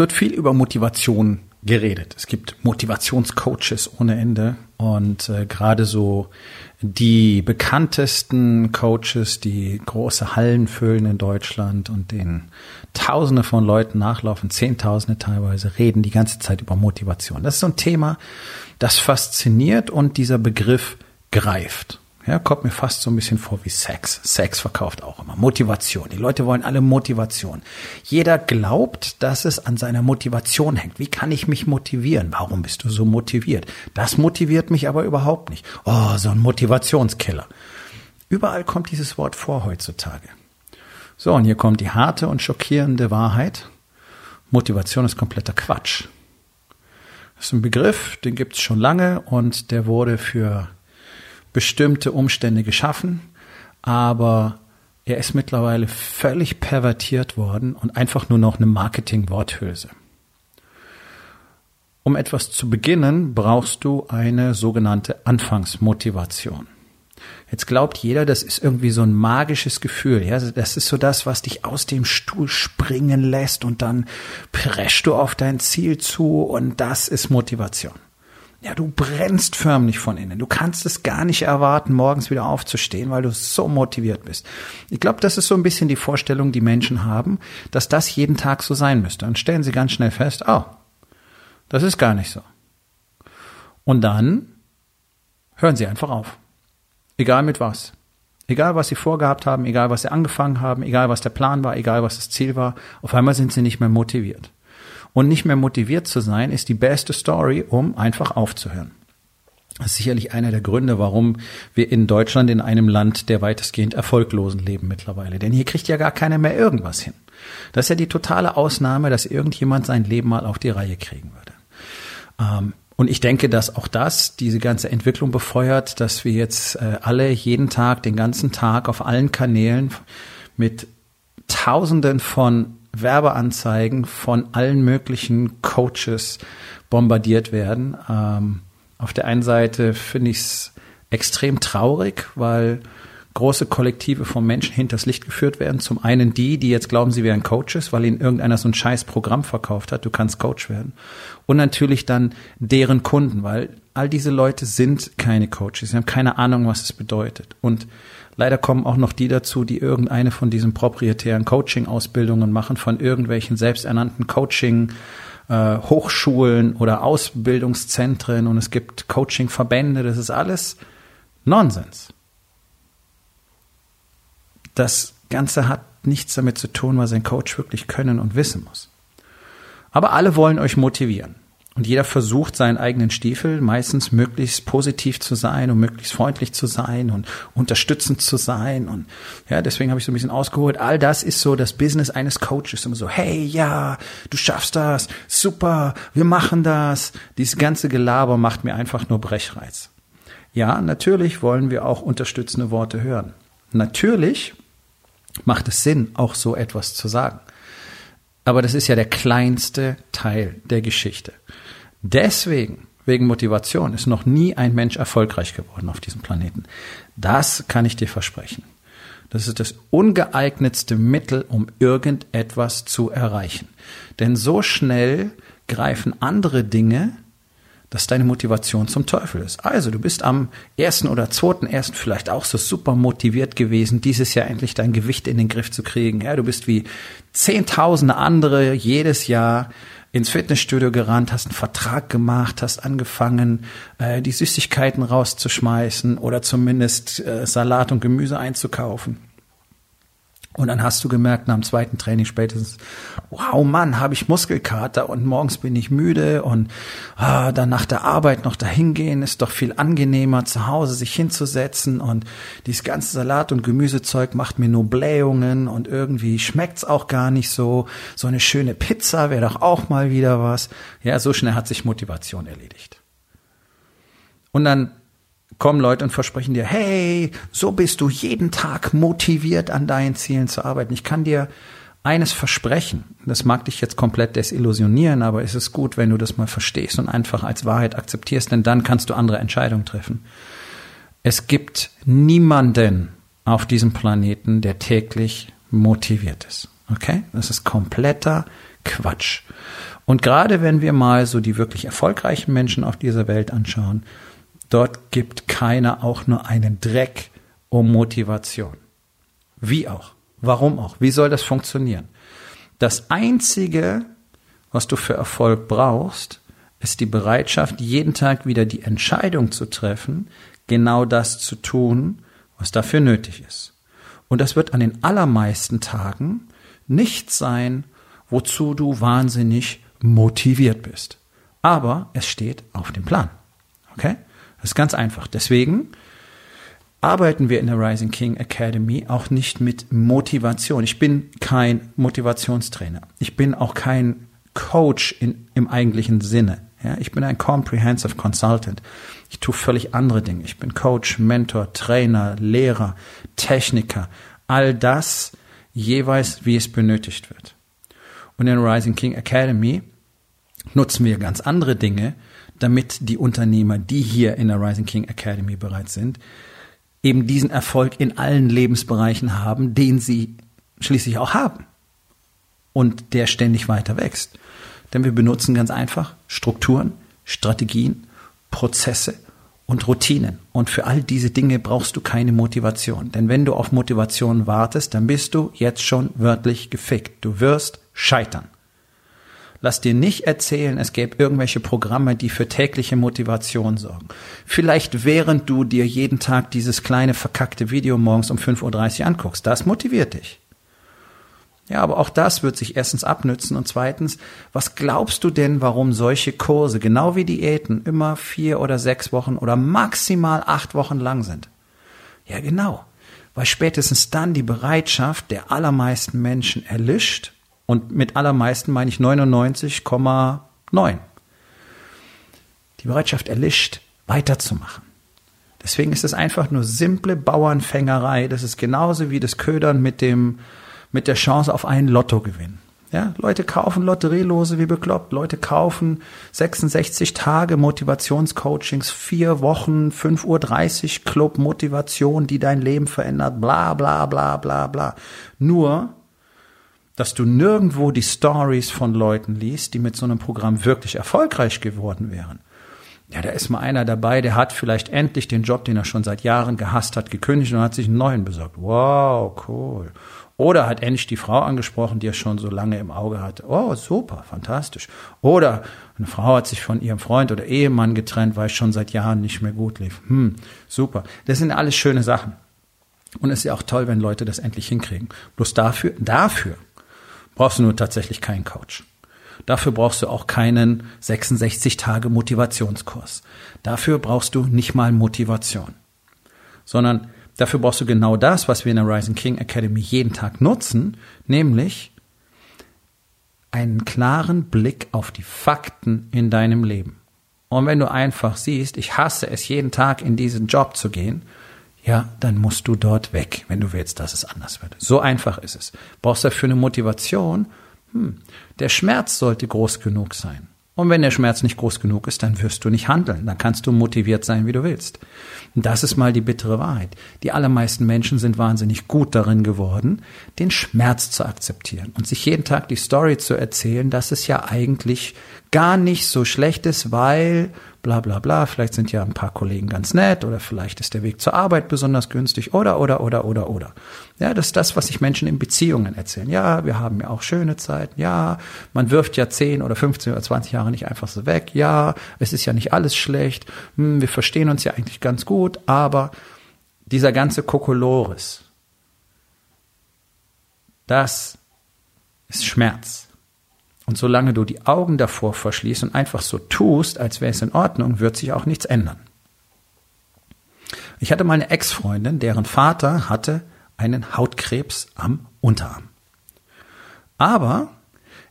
Wird viel über Motivation geredet. Es gibt Motivationscoaches ohne Ende und äh, gerade so die bekanntesten Coaches, die große Hallen füllen in Deutschland und denen Tausende von Leuten nachlaufen, Zehntausende teilweise, reden die ganze Zeit über Motivation. Das ist so ein Thema, das fasziniert und dieser Begriff greift. Ja, kommt mir fast so ein bisschen vor wie Sex. Sex verkauft auch immer. Motivation. Die Leute wollen alle Motivation. Jeder glaubt, dass es an seiner Motivation hängt. Wie kann ich mich motivieren? Warum bist du so motiviert? Das motiviert mich aber überhaupt nicht. Oh, so ein Motivationskiller. Überall kommt dieses Wort vor heutzutage. So, und hier kommt die harte und schockierende Wahrheit. Motivation ist kompletter Quatsch. Das ist ein Begriff, den gibt es schon lange und der wurde für bestimmte Umstände geschaffen, aber er ist mittlerweile völlig pervertiert worden und einfach nur noch eine Marketing-Worthülse. Um etwas zu beginnen, brauchst du eine sogenannte Anfangsmotivation. Jetzt glaubt jeder, das ist irgendwie so ein magisches Gefühl. Ja, das ist so das, was dich aus dem Stuhl springen lässt und dann preschst du auf dein Ziel zu und das ist Motivation. Ja, du brennst förmlich von innen. Du kannst es gar nicht erwarten, morgens wieder aufzustehen, weil du so motiviert bist. Ich glaube, das ist so ein bisschen die Vorstellung, die Menschen haben, dass das jeden Tag so sein müsste. Dann stellen sie ganz schnell fest, oh, das ist gar nicht so. Und dann hören sie einfach auf. Egal mit was. Egal, was sie vorgehabt haben, egal, was sie angefangen haben, egal, was der Plan war, egal, was das Ziel war, auf einmal sind sie nicht mehr motiviert und nicht mehr motiviert zu sein, ist die beste Story, um einfach aufzuhören. Das ist sicherlich einer der Gründe, warum wir in Deutschland in einem Land der weitestgehend Erfolglosen leben mittlerweile. Denn hier kriegt ja gar keiner mehr irgendwas hin. Das ist ja die totale Ausnahme, dass irgendjemand sein Leben mal auf die Reihe kriegen würde. Ähm, und ich denke, dass auch das diese ganze Entwicklung befeuert, dass wir jetzt äh, alle jeden Tag, den ganzen Tag auf allen Kanälen mit Tausenden von Werbeanzeigen von allen möglichen Coaches bombardiert werden. Ähm, auf der einen Seite finde ich es extrem traurig, weil große Kollektive von Menschen hinters Licht geführt werden. Zum einen die, die jetzt glauben, sie wären Coaches, weil ihnen irgendeiner so ein scheiß Programm verkauft hat, du kannst Coach werden. Und natürlich dann deren Kunden, weil all diese Leute sind keine Coaches, sie haben keine Ahnung, was es bedeutet. Und Leider kommen auch noch die dazu, die irgendeine von diesen proprietären Coaching-Ausbildungen machen, von irgendwelchen selbsternannten Coaching- äh, Hochschulen oder Ausbildungszentren und es gibt Coaching-Verbände, das ist alles Nonsens. Das Ganze hat nichts damit zu tun, was ein Coach wirklich können und wissen muss. Aber alle wollen euch motivieren. Und jeder versucht seinen eigenen Stiefel meistens möglichst positiv zu sein und möglichst freundlich zu sein und unterstützend zu sein. Und ja, deswegen habe ich so ein bisschen ausgeholt. All das ist so das Business eines Coaches. Immer so, hey, ja, du schaffst das, super, wir machen das. Dieses ganze Gelaber macht mir einfach nur Brechreiz. Ja, natürlich wollen wir auch unterstützende Worte hören. Natürlich macht es Sinn, auch so etwas zu sagen. Aber das ist ja der kleinste Teil der Geschichte. Deswegen, wegen Motivation, ist noch nie ein Mensch erfolgreich geworden auf diesem Planeten. Das kann ich dir versprechen. Das ist das ungeeignetste Mittel, um irgendetwas zu erreichen. Denn so schnell greifen andere Dinge, dass deine Motivation zum Teufel ist. Also, du bist am ersten oder zweiten ersten vielleicht auch so super motiviert gewesen, dieses Jahr endlich dein Gewicht in den Griff zu kriegen. Ja, du bist wie zehntausende andere jedes Jahr ins Fitnessstudio gerannt, hast einen Vertrag gemacht, hast angefangen, äh, die Süßigkeiten rauszuschmeißen oder zumindest äh, Salat und Gemüse einzukaufen. Und dann hast du gemerkt, nach dem zweiten Training spätestens, wow Mann, habe ich Muskelkater und morgens bin ich müde und ah, dann nach der Arbeit noch dahin gehen ist doch viel angenehmer, zu Hause sich hinzusetzen und dieses ganze Salat- und Gemüsezeug macht mir nur Blähungen und irgendwie schmeckt's auch gar nicht so. So eine schöne Pizza wäre doch auch mal wieder was. Ja, so schnell hat sich Motivation erledigt. Und dann kommen Leute und versprechen dir, hey, so bist du jeden Tag motiviert an deinen Zielen zu arbeiten. Ich kann dir eines versprechen. Das mag dich jetzt komplett desillusionieren, aber es ist gut, wenn du das mal verstehst und einfach als Wahrheit akzeptierst, denn dann kannst du andere Entscheidungen treffen. Es gibt niemanden auf diesem Planeten, der täglich motiviert ist. Okay? Das ist kompletter Quatsch. Und gerade wenn wir mal so die wirklich erfolgreichen Menschen auf dieser Welt anschauen, Dort gibt keiner auch nur einen Dreck um Motivation. Wie auch? Warum auch? Wie soll das funktionieren? Das Einzige, was du für Erfolg brauchst, ist die Bereitschaft, jeden Tag wieder die Entscheidung zu treffen, genau das zu tun, was dafür nötig ist. Und das wird an den allermeisten Tagen nicht sein, wozu du wahnsinnig motiviert bist. Aber es steht auf dem Plan. Okay? Das ist ganz einfach. Deswegen arbeiten wir in der Rising King Academy auch nicht mit Motivation. Ich bin kein Motivationstrainer. Ich bin auch kein Coach in, im eigentlichen Sinne. Ja, ich bin ein Comprehensive Consultant. Ich tue völlig andere Dinge. Ich bin Coach, Mentor, Trainer, Lehrer, Techniker. All das jeweils, wie es benötigt wird. Und in der Rising King Academy nutzen wir ganz andere Dinge, damit die Unternehmer, die hier in der Rising King Academy bereits sind, eben diesen Erfolg in allen Lebensbereichen haben, den sie schließlich auch haben und der ständig weiter wächst. Denn wir benutzen ganz einfach Strukturen, Strategien, Prozesse und Routinen. Und für all diese Dinge brauchst du keine Motivation. Denn wenn du auf Motivation wartest, dann bist du jetzt schon wörtlich gefickt. Du wirst scheitern. Lass dir nicht erzählen, es gäbe irgendwelche Programme, die für tägliche Motivation sorgen. Vielleicht während du dir jeden Tag dieses kleine verkackte Video morgens um 5.30 Uhr anguckst. Das motiviert dich. Ja, aber auch das wird sich erstens abnützen und zweitens, was glaubst du denn, warum solche Kurse, genau wie Diäten, immer vier oder sechs Wochen oder maximal acht Wochen lang sind? Ja, genau. Weil spätestens dann die Bereitschaft der allermeisten Menschen erlischt und mit allermeisten meine ich 99,9. Die Bereitschaft erlischt, weiterzumachen. Deswegen ist es einfach nur simple Bauernfängerei. Das ist genauso wie das Ködern mit dem, mit der Chance auf einen Lottogewinn. Ja, Leute kaufen Lotterielose wie bekloppt. Leute kaufen 66 Tage Motivationscoachings, vier Wochen, 5.30 Uhr Club Motivation, die dein Leben verändert, bla, bla, bla, bla, bla. Nur, dass du nirgendwo die Stories von Leuten liest, die mit so einem Programm wirklich erfolgreich geworden wären. Ja, da ist mal einer dabei, der hat vielleicht endlich den Job, den er schon seit Jahren gehasst hat, gekündigt und hat sich einen neuen besorgt. Wow, cool. Oder hat endlich die Frau angesprochen, die er schon so lange im Auge hatte. Oh, super, fantastisch. Oder eine Frau hat sich von ihrem Freund oder Ehemann getrennt, weil es schon seit Jahren nicht mehr gut lief. Hm, super. Das sind alles schöne Sachen. Und es ist ja auch toll, wenn Leute das endlich hinkriegen. Bloß dafür, dafür brauchst du nur tatsächlich keinen Coach. Dafür brauchst du auch keinen 66 Tage Motivationskurs. Dafür brauchst du nicht mal Motivation, sondern dafür brauchst du genau das, was wir in der Rising King Academy jeden Tag nutzen, nämlich einen klaren Blick auf die Fakten in deinem Leben. Und wenn du einfach siehst, ich hasse es jeden Tag in diesen Job zu gehen ja, dann musst du dort weg, wenn du willst, dass es anders wird. So einfach ist es. Brauchst dafür eine Motivation? Hm, der Schmerz sollte groß genug sein. Und wenn der Schmerz nicht groß genug ist, dann wirst du nicht handeln. Dann kannst du motiviert sein, wie du willst. Und das ist mal die bittere Wahrheit. Die allermeisten Menschen sind wahnsinnig gut darin geworden, den Schmerz zu akzeptieren und sich jeden Tag die Story zu erzählen, dass es ja eigentlich gar nicht so schlecht ist, weil bla bla bla, vielleicht sind ja ein paar Kollegen ganz nett oder vielleicht ist der Weg zur Arbeit besonders günstig oder oder oder oder oder. Ja, das ist das, was sich Menschen in Beziehungen erzählen. Ja, wir haben ja auch schöne Zeiten. Ja, man wirft ja 10 oder 15 oder 20 Jahre nicht einfach so weg. Ja, es ist ja nicht alles schlecht. Hm, wir verstehen uns ja eigentlich ganz gut, aber dieser ganze Kokolores, das ist Schmerz. Und solange du die Augen davor verschließt und einfach so tust, als wäre es in Ordnung, wird sich auch nichts ändern. Ich hatte mal eine Ex-Freundin, deren Vater hatte einen Hautkrebs am Unterarm. Aber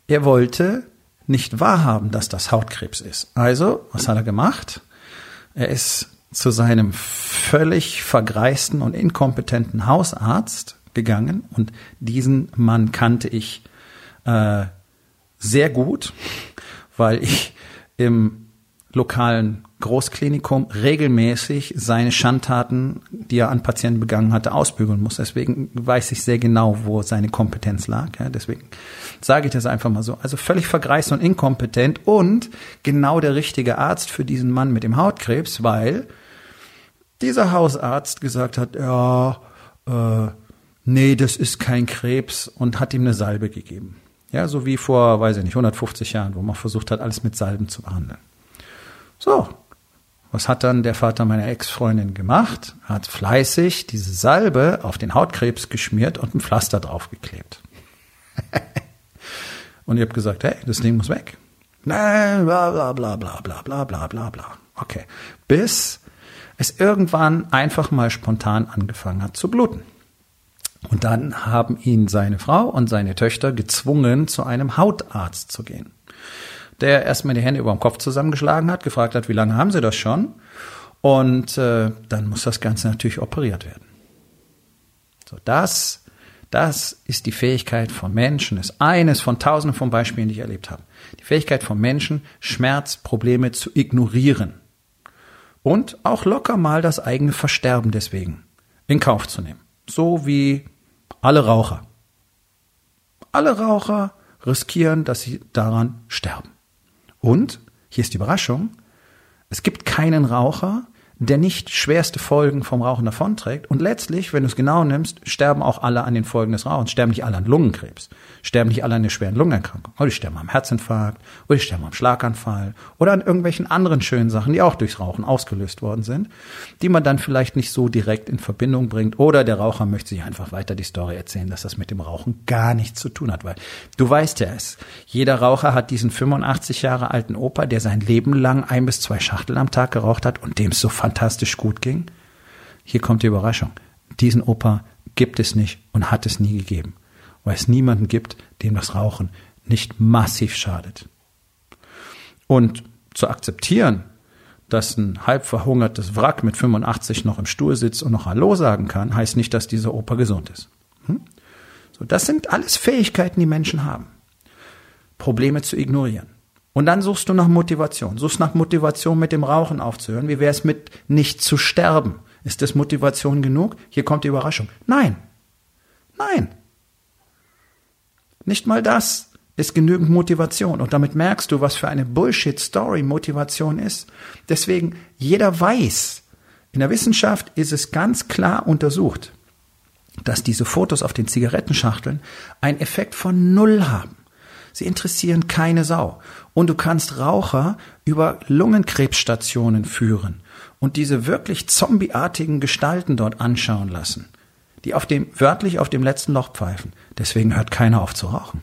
er wollte nicht wahrhaben, dass das Hautkrebs ist. Also, was hat er gemacht? Er ist zu seinem völlig vergreisten und inkompetenten Hausarzt gegangen und diesen Mann kannte ich äh, sehr gut, weil ich im lokalen Großklinikum regelmäßig seine Schandtaten, die er an Patienten begangen hatte, ausbügeln muss. Deswegen weiß ich sehr genau, wo seine Kompetenz lag. Ja, deswegen sage ich das einfach mal so. Also völlig vergreist und inkompetent und genau der richtige Arzt für diesen Mann mit dem Hautkrebs, weil dieser Hausarzt gesagt hat, ja, äh, nee, das ist kein Krebs und hat ihm eine Salbe gegeben. Ja, so wie vor, weiß ich nicht, 150 Jahren, wo man versucht hat, alles mit Salben zu behandeln. So, was hat dann der Vater meiner Ex-Freundin gemacht? Er hat fleißig diese Salbe auf den Hautkrebs geschmiert und ein Pflaster draufgeklebt. und ich habe gesagt, hey, das Ding muss weg. Nein, bla bla bla bla bla bla bla bla bla. Okay. Bis es irgendwann einfach mal spontan angefangen hat zu bluten. Und dann haben ihn seine Frau und seine Töchter gezwungen, zu einem Hautarzt zu gehen der erstmal die Hände über dem Kopf zusammengeschlagen hat, gefragt hat, wie lange haben Sie das schon? Und äh, dann muss das Ganze natürlich operiert werden. So, das, das ist die Fähigkeit von Menschen, ist eines von tausenden von Beispielen, die ich erlebt habe. Die Fähigkeit von Menschen, Schmerzprobleme zu ignorieren. Und auch locker mal das eigene Versterben deswegen in Kauf zu nehmen. So wie alle Raucher. Alle Raucher riskieren, dass sie daran sterben. Und, hier ist die Überraschung, es gibt keinen Raucher, der nicht schwerste Folgen vom Rauchen davonträgt. Und letztlich, wenn du es genau nimmst, sterben auch alle an den Folgen des Rauchens. Sterben nicht alle an Lungenkrebs, sterben nicht alle an einer schweren Lungenerkrankung. Oder die sterben am Herzinfarkt, oder die sterben am Schlaganfall, oder an irgendwelchen anderen schönen Sachen, die auch durchs Rauchen ausgelöst worden sind, die man dann vielleicht nicht so direkt in Verbindung bringt. Oder der Raucher möchte sich einfach weiter die Story erzählen, dass das mit dem Rauchen gar nichts zu tun hat. Weil du weißt ja es, jeder Raucher hat diesen 85 Jahre alten Opa, der sein Leben lang ein bis zwei Schachtel am Tag geraucht hat und dem es so fantastisch gut ging. Hier kommt die Überraschung. Diesen Opa gibt es nicht und hat es nie gegeben, weil es niemanden gibt, dem das Rauchen nicht massiv schadet. Und zu akzeptieren, dass ein halb verhungertes Wrack mit 85 noch im Stuhl sitzt und noch Hallo sagen kann, heißt nicht, dass dieser Opa gesund ist. Hm? So, das sind alles Fähigkeiten, die Menschen haben. Probleme zu ignorieren. Und dann suchst du nach Motivation. Suchst nach Motivation, mit dem Rauchen aufzuhören. Wie wäre es mit nicht zu sterben? Ist das Motivation genug? Hier kommt die Überraschung. Nein. Nein. Nicht mal das ist genügend Motivation. Und damit merkst du, was für eine Bullshit-Story Motivation ist. Deswegen, jeder weiß, in der Wissenschaft ist es ganz klar untersucht, dass diese Fotos auf den Zigarettenschachteln einen Effekt von Null haben. Sie interessieren keine Sau. Und du kannst Raucher über Lungenkrebsstationen führen und diese wirklich zombieartigen Gestalten dort anschauen lassen, die auf dem, wörtlich auf dem letzten Loch pfeifen. Deswegen hört keiner auf zu rauchen.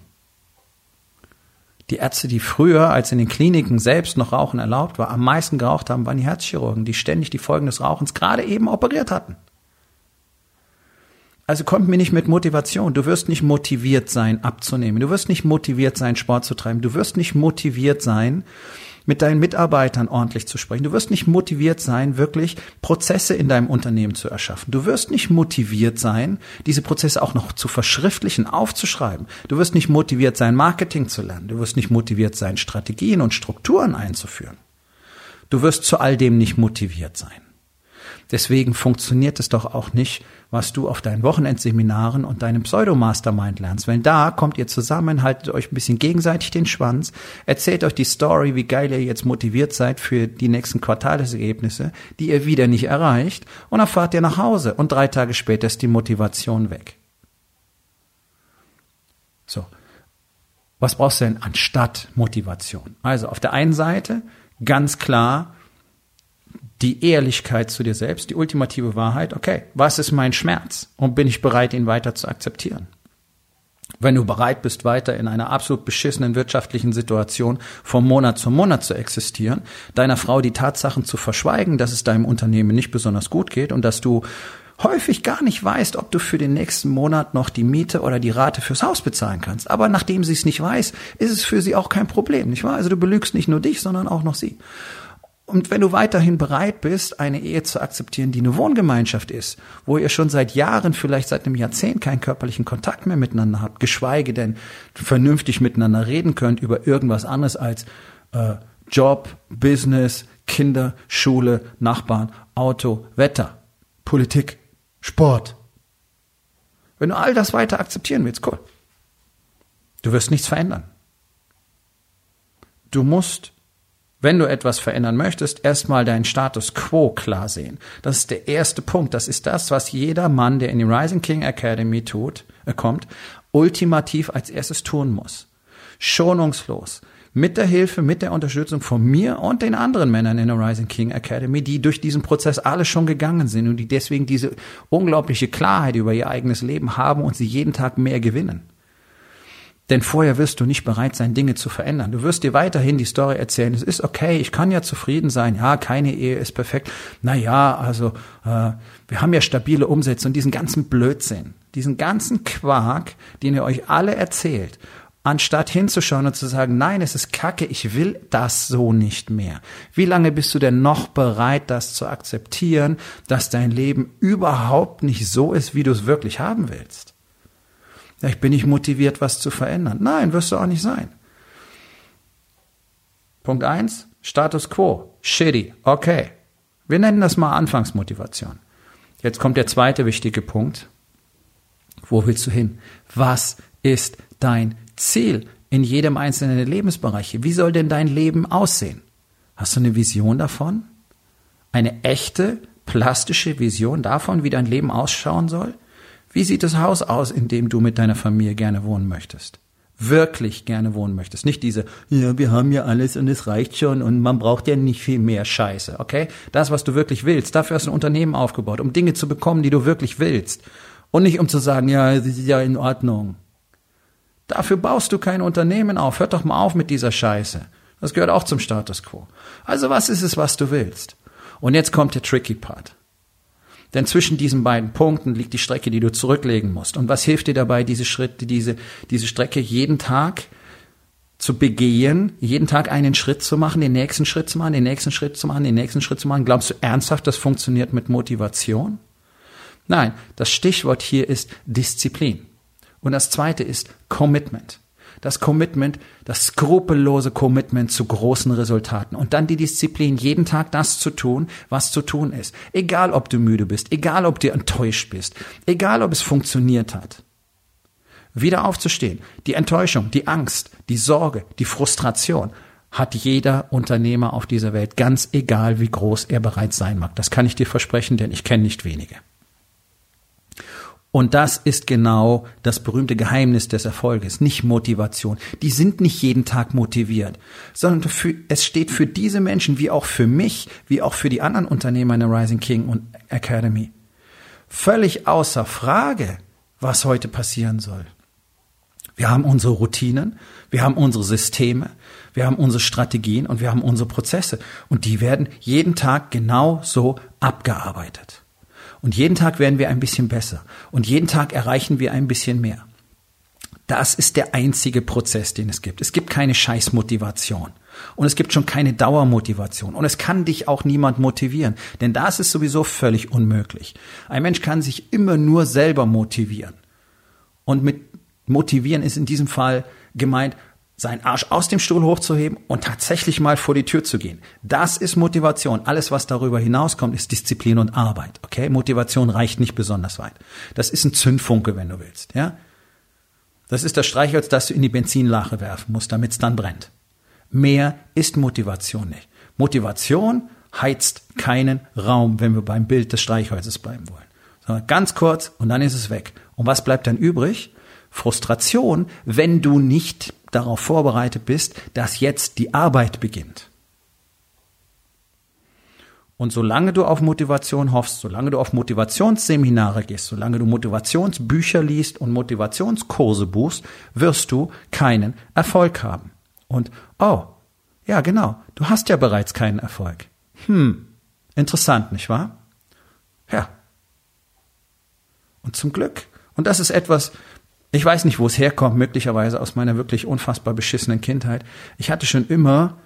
Die Ärzte, die früher, als in den Kliniken selbst noch Rauchen erlaubt war, am meisten geraucht haben, waren die Herzchirurgen, die ständig die Folgen des Rauchens gerade eben operiert hatten. Also kommt mir nicht mit Motivation. Du wirst nicht motiviert sein, abzunehmen. Du wirst nicht motiviert sein, Sport zu treiben. Du wirst nicht motiviert sein, mit deinen Mitarbeitern ordentlich zu sprechen. Du wirst nicht motiviert sein, wirklich Prozesse in deinem Unternehmen zu erschaffen. Du wirst nicht motiviert sein, diese Prozesse auch noch zu verschriftlichen, aufzuschreiben. Du wirst nicht motiviert sein, Marketing zu lernen. Du wirst nicht motiviert sein, Strategien und Strukturen einzuführen. Du wirst zu all dem nicht motiviert sein. Deswegen funktioniert es doch auch nicht, was du auf deinen Wochenendseminaren und deinem Pseudo-Mastermind lernst. Weil da kommt ihr zusammen, haltet euch ein bisschen gegenseitig den Schwanz, erzählt euch die Story, wie geil ihr jetzt motiviert seid für die nächsten Quartalesergebnisse, die ihr wieder nicht erreicht, und dann fahrt ihr nach Hause und drei Tage später ist die Motivation weg. So. Was brauchst du denn anstatt Motivation? Also auf der einen Seite ganz klar die Ehrlichkeit zu dir selbst, die ultimative Wahrheit, okay, was ist mein Schmerz und bin ich bereit, ihn weiter zu akzeptieren? wenn du bereit bist, weiter in einer absolut beschissenen wirtschaftlichen Situation vom Monat zu Monat zu existieren, deiner Frau die Tatsachen zu verschweigen, dass es deinem Unternehmen nicht besonders gut geht und dass du häufig gar nicht weißt, ob du für den nächsten Monat noch die Miete oder die Rate fürs Haus bezahlen kannst. Aber nachdem sie es nicht weiß, ist es für sie auch kein Problem, nicht wahr? Also du belügst nicht nur dich, sondern auch noch sie. Und wenn du weiterhin bereit bist, eine Ehe zu akzeptieren, die eine Wohngemeinschaft ist, wo ihr schon seit Jahren, vielleicht seit einem Jahrzehnt keinen körperlichen Kontakt mehr miteinander habt, geschweige denn vernünftig miteinander reden könnt über irgendwas anderes als äh, Job, Business, Kinder, Schule, Nachbarn, Auto, Wetter, Politik, Sport. Wenn du all das weiter akzeptieren willst, cool. Du wirst nichts verändern. Du musst wenn du etwas verändern möchtest, erstmal deinen Status quo klar sehen. Das ist der erste Punkt. Das ist das, was jeder Mann, der in die Rising King Academy tut, äh, kommt, ultimativ als erstes tun muss. Schonungslos. Mit der Hilfe, mit der Unterstützung von mir und den anderen Männern in der Rising King Academy, die durch diesen Prozess alle schon gegangen sind und die deswegen diese unglaubliche Klarheit über ihr eigenes Leben haben und sie jeden Tag mehr gewinnen. Denn vorher wirst du nicht bereit sein, Dinge zu verändern. Du wirst dir weiterhin die Story erzählen. Es ist okay, ich kann ja zufrieden sein. Ja, keine Ehe ist perfekt. Na ja, also äh, wir haben ja stabile Umsätze und diesen ganzen Blödsinn, diesen ganzen Quark, den ihr euch alle erzählt, anstatt hinzuschauen und zu sagen, nein, es ist Kacke, ich will das so nicht mehr. Wie lange bist du denn noch bereit, das zu akzeptieren, dass dein Leben überhaupt nicht so ist, wie du es wirklich haben willst? Ja, ich bin nicht motiviert, was zu verändern. Nein, wirst du auch nicht sein. Punkt eins: Status quo. Shitty. Okay. Wir nennen das mal Anfangsmotivation. Jetzt kommt der zweite wichtige Punkt. Wo willst du hin? Was ist dein Ziel in jedem einzelnen Lebensbereich? Wie soll denn dein Leben aussehen? Hast du eine Vision davon? Eine echte, plastische Vision davon, wie dein Leben ausschauen soll? Wie sieht das Haus aus, in dem du mit deiner Familie gerne wohnen möchtest? Wirklich gerne wohnen möchtest. Nicht diese, ja, wir haben ja alles und es reicht schon und man braucht ja nicht viel mehr Scheiße, okay? Das, was du wirklich willst. Dafür hast du ein Unternehmen aufgebaut, um Dinge zu bekommen, die du wirklich willst. Und nicht um zu sagen, ja, das ist ja in Ordnung. Dafür baust du kein Unternehmen auf. Hört doch mal auf mit dieser Scheiße. Das gehört auch zum Status quo. Also was ist es, was du willst? Und jetzt kommt der tricky Part. Denn zwischen diesen beiden Punkten liegt die Strecke, die du zurücklegen musst. Und was hilft dir dabei, diese Schritte, diese, diese Strecke jeden Tag zu begehen, jeden Tag einen Schritt zu machen, den nächsten Schritt zu machen, den nächsten Schritt zu machen, den nächsten Schritt zu machen? Glaubst du ernsthaft, das funktioniert mit Motivation? Nein, das Stichwort hier ist Disziplin. Und das zweite ist Commitment das Commitment, das skrupellose Commitment zu großen Resultaten und dann die Disziplin, jeden Tag das zu tun, was zu tun ist. Egal, ob du müde bist, egal, ob du enttäuscht bist, egal, ob es funktioniert hat. Wieder aufzustehen. Die Enttäuschung, die Angst, die Sorge, die Frustration hat jeder Unternehmer auf dieser Welt, ganz egal, wie groß er bereits sein mag. Das kann ich dir versprechen, denn ich kenne nicht wenige. Und das ist genau das berühmte Geheimnis des Erfolges, nicht Motivation. Die sind nicht jeden Tag motiviert, sondern für, es steht für diese Menschen, wie auch für mich, wie auch für die anderen Unternehmer in der Rising King und Academy, völlig außer Frage, was heute passieren soll. Wir haben unsere Routinen, wir haben unsere Systeme, wir haben unsere Strategien und wir haben unsere Prozesse. Und die werden jeden Tag genau so abgearbeitet. Und jeden Tag werden wir ein bisschen besser. Und jeden Tag erreichen wir ein bisschen mehr. Das ist der einzige Prozess, den es gibt. Es gibt keine Scheißmotivation. Und es gibt schon keine Dauermotivation. Und es kann dich auch niemand motivieren. Denn das ist sowieso völlig unmöglich. Ein Mensch kann sich immer nur selber motivieren. Und mit motivieren ist in diesem Fall gemeint, seinen Arsch aus dem Stuhl hochzuheben und tatsächlich mal vor die Tür zu gehen. Das ist Motivation. Alles, was darüber hinauskommt, ist Disziplin und Arbeit. Okay? Motivation reicht nicht besonders weit. Das ist ein Zündfunke, wenn du willst. Ja? Das ist das Streichholz, das du in die Benzinlache werfen musst, damit es dann brennt. Mehr ist Motivation nicht. Motivation heizt keinen Raum, wenn wir beim Bild des Streichholzes bleiben wollen. Sondern ganz kurz und dann ist es weg. Und was bleibt dann übrig? Frustration, wenn du nicht darauf vorbereitet bist, dass jetzt die Arbeit beginnt. Und solange du auf Motivation hoffst, solange du auf Motivationsseminare gehst, solange du Motivationsbücher liest und Motivationskurse buchst, wirst du keinen Erfolg haben. Und, oh, ja, genau, du hast ja bereits keinen Erfolg. Hm, interessant, nicht wahr? Ja. Und zum Glück. Und das ist etwas, ich weiß nicht, wo es herkommt, möglicherweise aus meiner wirklich unfassbar beschissenen Kindheit. Ich hatte schon immer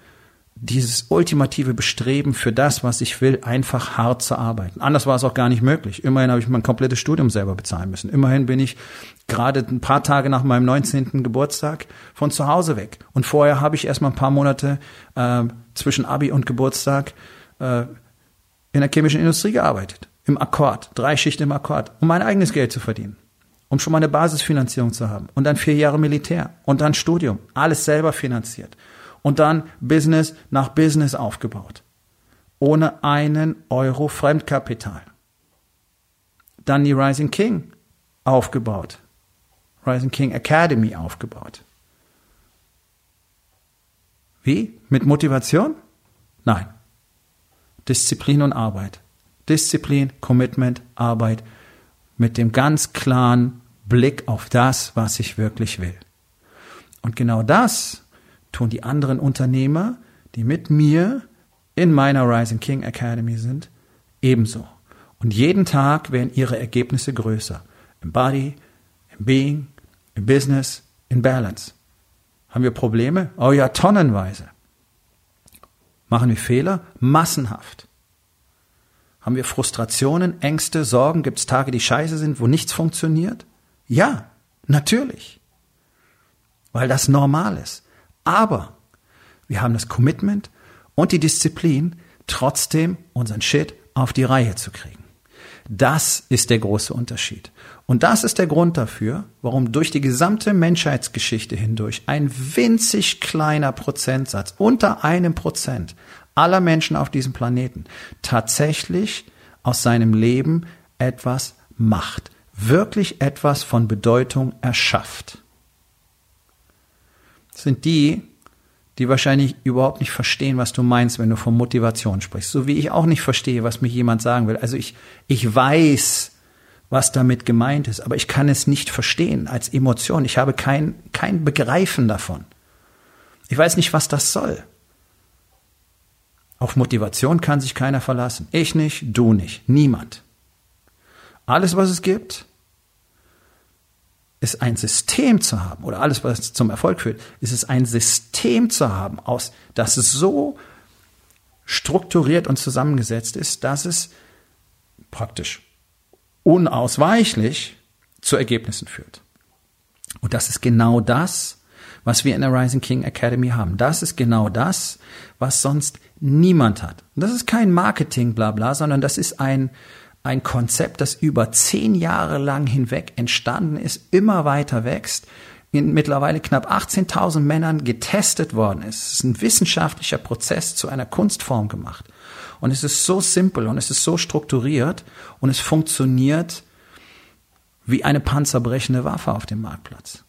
dieses ultimative Bestreben für das, was ich will, einfach hart zu arbeiten. Anders war es auch gar nicht möglich. Immerhin habe ich mein komplettes Studium selber bezahlen müssen. Immerhin bin ich gerade ein paar Tage nach meinem 19. Geburtstag von zu Hause weg. Und vorher habe ich erst mal ein paar Monate äh, zwischen Abi und Geburtstag äh, in der chemischen Industrie gearbeitet. Im Akkord, drei Schichten im Akkord, um mein eigenes Geld zu verdienen um schon mal eine Basisfinanzierung zu haben. Und dann vier Jahre Militär und dann Studium. Alles selber finanziert. Und dann Business nach Business aufgebaut. Ohne einen Euro Fremdkapital. Dann die Rising King aufgebaut. Rising King Academy aufgebaut. Wie? Mit Motivation? Nein. Disziplin und Arbeit. Disziplin, Commitment, Arbeit mit dem ganz klaren Blick auf das, was ich wirklich will. Und genau das tun die anderen Unternehmer, die mit mir in meiner Rising King Academy sind, ebenso. Und jeden Tag werden ihre Ergebnisse größer. Im Body, im Being, im Business, in Balance. Haben wir Probleme? Oh ja, tonnenweise. Machen wir Fehler? Massenhaft. Haben wir Frustrationen, Ängste, Sorgen? Gibt es Tage, die scheiße sind, wo nichts funktioniert? Ja, natürlich. Weil das normal ist. Aber wir haben das Commitment und die Disziplin, trotzdem unseren Shit auf die Reihe zu kriegen. Das ist der große Unterschied. Und das ist der Grund dafür, warum durch die gesamte Menschheitsgeschichte hindurch ein winzig kleiner Prozentsatz, unter einem Prozent aller Menschen auf diesem Planeten, tatsächlich aus seinem Leben etwas macht wirklich etwas von Bedeutung erschafft. Das sind die, die wahrscheinlich überhaupt nicht verstehen, was du meinst, wenn du von Motivation sprichst. So wie ich auch nicht verstehe, was mir jemand sagen will. Also ich, ich weiß, was damit gemeint ist, aber ich kann es nicht verstehen als Emotion. Ich habe kein, kein Begreifen davon. Ich weiß nicht, was das soll. Auf Motivation kann sich keiner verlassen. Ich nicht, du nicht, niemand. Alles, was es gibt, ist ein System zu haben, oder alles, was zum Erfolg führt, ist es ein System zu haben, aus, das so strukturiert und zusammengesetzt ist, dass es praktisch unausweichlich zu Ergebnissen führt. Und das ist genau das, was wir in der Rising King Academy haben. Das ist genau das, was sonst niemand hat. Und das ist kein Marketing, bla bla, sondern das ist ein, ein Konzept, das über zehn Jahre lang hinweg entstanden ist, immer weiter wächst, in mittlerweile knapp 18.000 Männern getestet worden ist. Es ist ein wissenschaftlicher Prozess zu einer Kunstform gemacht. Und es ist so simpel und es ist so strukturiert und es funktioniert wie eine panzerbrechende Waffe auf dem Marktplatz.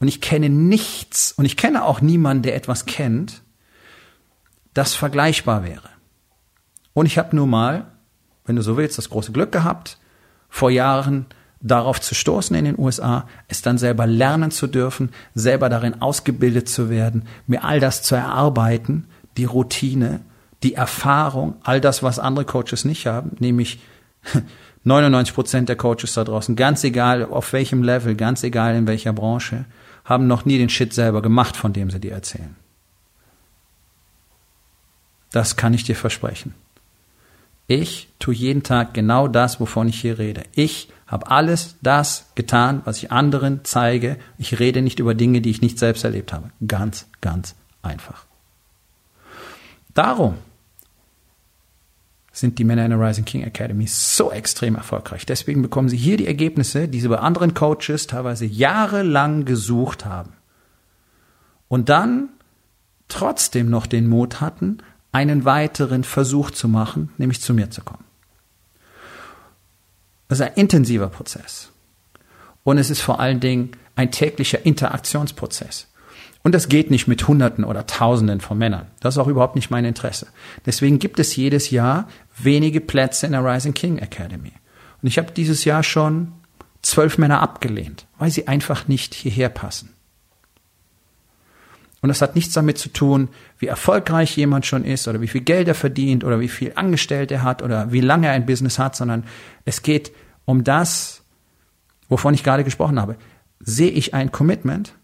Und ich kenne nichts und ich kenne auch niemanden, der etwas kennt, das vergleichbar wäre. Und ich habe nur mal wenn du so willst, das große Glück gehabt, vor Jahren darauf zu stoßen in den USA, es dann selber lernen zu dürfen, selber darin ausgebildet zu werden, mir all das zu erarbeiten, die Routine, die Erfahrung, all das, was andere Coaches nicht haben, nämlich 99 Prozent der Coaches da draußen, ganz egal auf welchem Level, ganz egal in welcher Branche, haben noch nie den Shit selber gemacht, von dem sie dir erzählen. Das kann ich dir versprechen. Ich tue jeden Tag genau das, wovon ich hier rede. Ich habe alles das getan, was ich anderen zeige. Ich rede nicht über Dinge, die ich nicht selbst erlebt habe. Ganz, ganz einfach. Darum sind die Männer in der Rising King Academy so extrem erfolgreich. Deswegen bekommen sie hier die Ergebnisse, die sie bei anderen Coaches teilweise jahrelang gesucht haben. Und dann trotzdem noch den Mut hatten, einen weiteren Versuch zu machen, nämlich zu mir zu kommen. Das ist ein intensiver Prozess. Und es ist vor allen Dingen ein täglicher Interaktionsprozess. Und das geht nicht mit Hunderten oder Tausenden von Männern. Das ist auch überhaupt nicht mein Interesse. Deswegen gibt es jedes Jahr wenige Plätze in der Rising King Academy. Und ich habe dieses Jahr schon zwölf Männer abgelehnt, weil sie einfach nicht hierher passen. Und das hat nichts damit zu tun, wie erfolgreich jemand schon ist oder wie viel Geld er verdient oder wie viel Angestellte er hat oder wie lange er ein Business hat, sondern es geht um das, wovon ich gerade gesprochen habe. Sehe ich ein Commitment?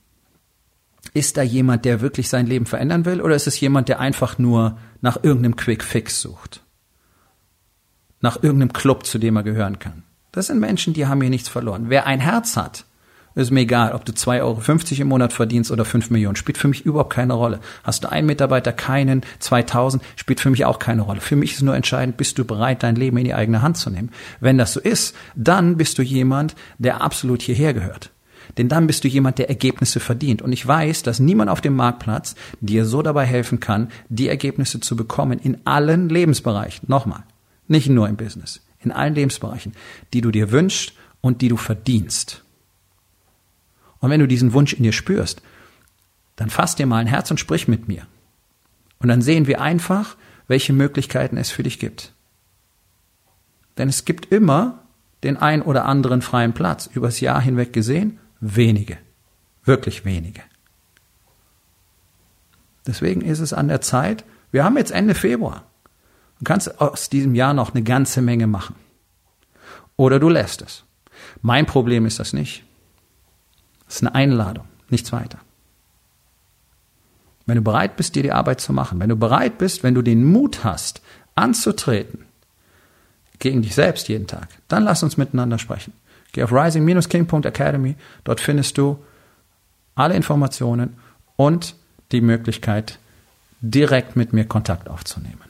Ist da jemand, der wirklich sein Leben verändern will oder ist es jemand, der einfach nur nach irgendeinem Quick Fix sucht? Nach irgendeinem Club, zu dem er gehören kann? Das sind Menschen, die haben hier nichts verloren. Wer ein Herz hat, ist mir egal, ob du 2,50 Euro im Monat verdienst oder 5 Millionen. Spielt für mich überhaupt keine Rolle. Hast du einen Mitarbeiter, keinen, 2000, spielt für mich auch keine Rolle. Für mich ist nur entscheidend, bist du bereit, dein Leben in die eigene Hand zu nehmen. Wenn das so ist, dann bist du jemand, der absolut hierher gehört. Denn dann bist du jemand, der Ergebnisse verdient. Und ich weiß, dass niemand auf dem Marktplatz dir so dabei helfen kann, die Ergebnisse zu bekommen in allen Lebensbereichen. Nochmal. Nicht nur im Business in allen Lebensbereichen, die du dir wünschst und die du verdienst. Und wenn du diesen Wunsch in dir spürst, dann fass dir mal ein Herz und sprich mit mir. Und dann sehen wir einfach, welche Möglichkeiten es für dich gibt. Denn es gibt immer den ein oder anderen freien Platz. Übers Jahr hinweg gesehen, wenige. Wirklich wenige. Deswegen ist es an der Zeit, wir haben jetzt Ende Februar. Du kannst aus diesem Jahr noch eine ganze Menge machen. Oder du lässt es. Mein Problem ist das nicht. Das ist eine Einladung, nichts weiter. Wenn du bereit bist, dir die Arbeit zu machen, wenn du bereit bist, wenn du den Mut hast, anzutreten gegen dich selbst jeden Tag, dann lass uns miteinander sprechen. Geh auf rising-king.academy, dort findest du alle Informationen und die Möglichkeit, direkt mit mir Kontakt aufzunehmen.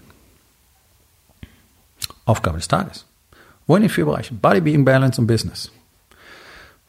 Aufgabe des Tages. Wo in den vier Bereichen Body, Being, Balance und Business